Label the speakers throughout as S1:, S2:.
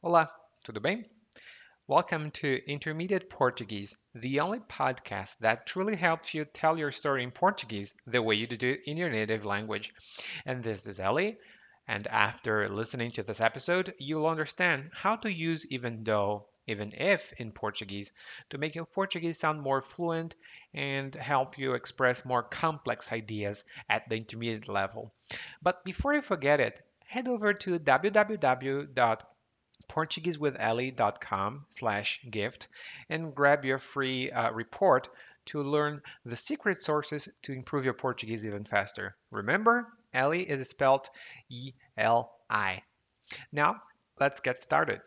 S1: Olá, tudo bem? Welcome to Intermediate Portuguese, the only podcast that truly helps you tell your story in Portuguese the way you do in your native language. And this is Ellie, and after listening to this episode, you'll understand how to use even though, even if in Portuguese to make your Portuguese sound more fluent and help you express more complex ideas at the intermediate level. But before you forget it, head over to www portuguesewithellie.com slash gift and grab your free uh, report to learn the secret sources to improve your Portuguese even faster. Remember, Ellie is spelled E-L-I. Now, let's get started.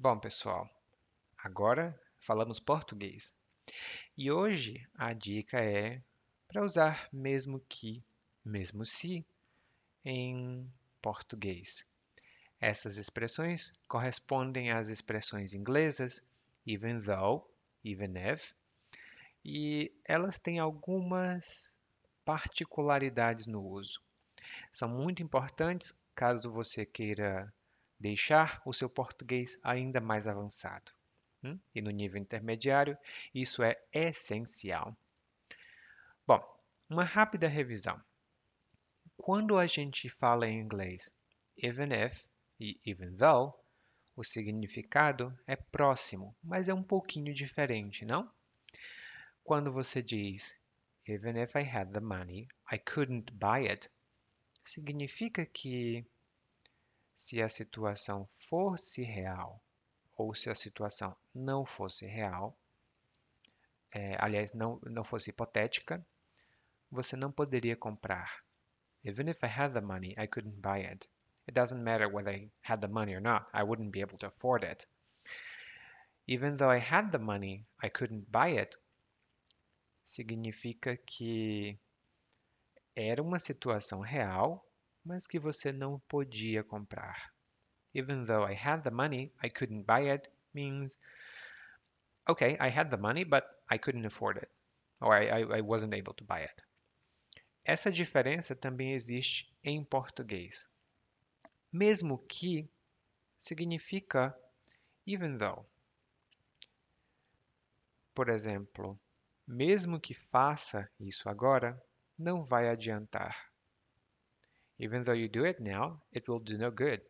S1: Bom, pessoal, agora falamos português. E hoje a dica é para usar mesmo que, mesmo se em português. Essas expressões correspondem às expressões inglesas even though, even if, e elas têm algumas particularidades no uso. São muito importantes caso você queira deixar o seu português ainda mais avançado. Hum? E no nível intermediário, isso é essencial. Bom, uma rápida revisão. Quando a gente fala em inglês even if e even though, o significado é próximo, mas é um pouquinho diferente, não? Quando você diz even if I had the money, I couldn't buy it, significa que se a situação fosse real ou se a situação não fosse real, é, aliás, não, não fosse hipotética, você não poderia comprar. Even if I had the money, I couldn't buy it. It doesn't matter whether I had the money or not, I wouldn't be able to afford it. Even though I had the money, I couldn't buy it. Significa que era uma situação real, mas que você não podia comprar even though I had the money, I couldn't buy it means, okay, I had the money, but I couldn't afford it, or I, I, I wasn't able to buy it. Essa diferença também existe em português. Mesmo que significa even though. Por exemplo, mesmo que faça isso agora, não vai adiantar. Even though you do it now, it will do no good.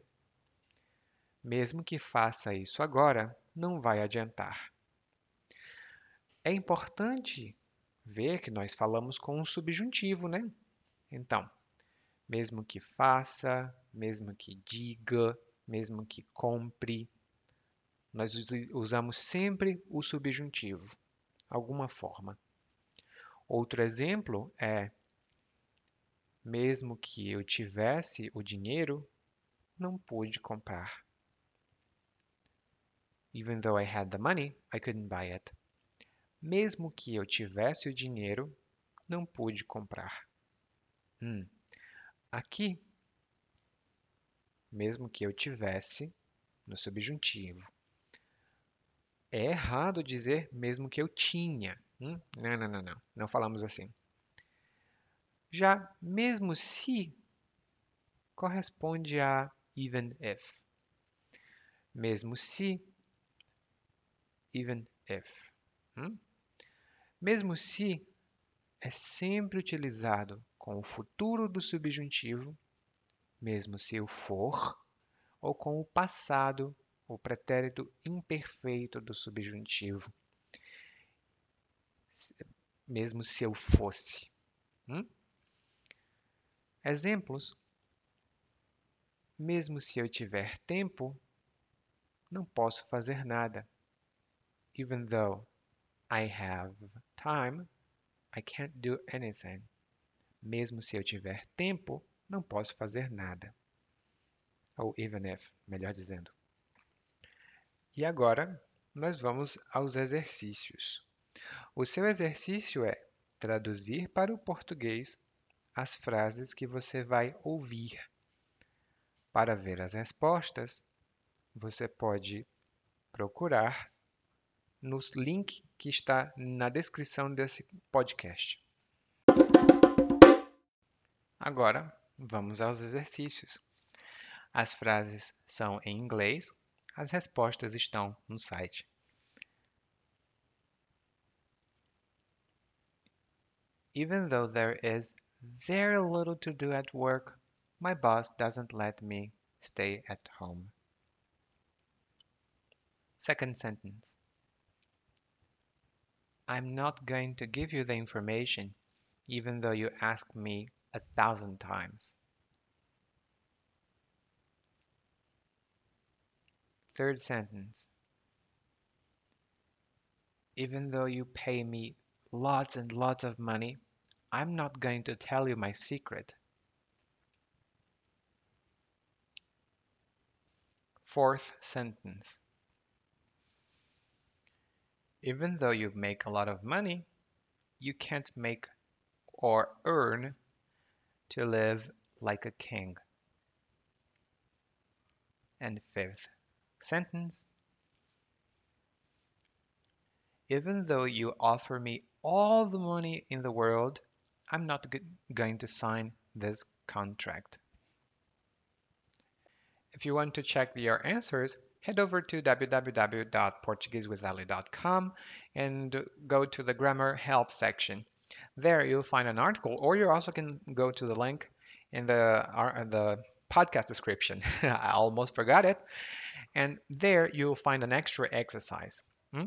S1: Mesmo que faça isso agora, não vai adiantar. É importante ver que nós falamos com um subjuntivo, né? Então, mesmo que faça, mesmo que diga, mesmo que compre, nós usamos sempre o subjuntivo, alguma forma. Outro exemplo é: mesmo que eu tivesse o dinheiro, não pude comprar. Even though I had the money, I couldn't buy it. Mesmo que eu tivesse o dinheiro, não pude comprar. Hum. Aqui, mesmo que eu tivesse, no subjuntivo. É errado dizer mesmo que eu tinha. Hum? Não, não, não, não. Não falamos assim. Já mesmo se corresponde a even if. Mesmo se even if. Hum? Mesmo se é sempre utilizado com o futuro do subjuntivo, mesmo se o for, ou com o passado, o pretérito imperfeito do subjuntivo, mesmo se eu fosse. Hum? Exemplos. Mesmo se eu tiver tempo, não posso fazer nada even though I have time, I can't do anything. Mesmo se eu tiver tempo, não posso fazer nada. Ou even if, melhor dizendo. E agora, nós vamos aos exercícios. O seu exercício é traduzir para o português as frases que você vai ouvir. Para ver as respostas, você pode procurar no link que está na descrição desse podcast. Agora, vamos aos exercícios. As frases são em inglês, as respostas estão no site. Even though there is very little to do at work, my boss doesn't let me stay at home. Second sentence. I'm not going to give you the information, even though you ask me a thousand times. Third sentence. Even though you pay me lots and lots of money, I'm not going to tell you my secret. Fourth sentence. Even though you make a lot of money, you can't make or earn to live like a king. And fifth sentence. Even though you offer me all the money in the world, I'm not going to sign this contract. If you want to check your answers, head over to www.portuguesewithali.com and go to the grammar help section. There you'll find an article, or you also can go to the link in the, uh, the podcast description. I almost forgot it. And there you'll find an extra exercise. Hmm?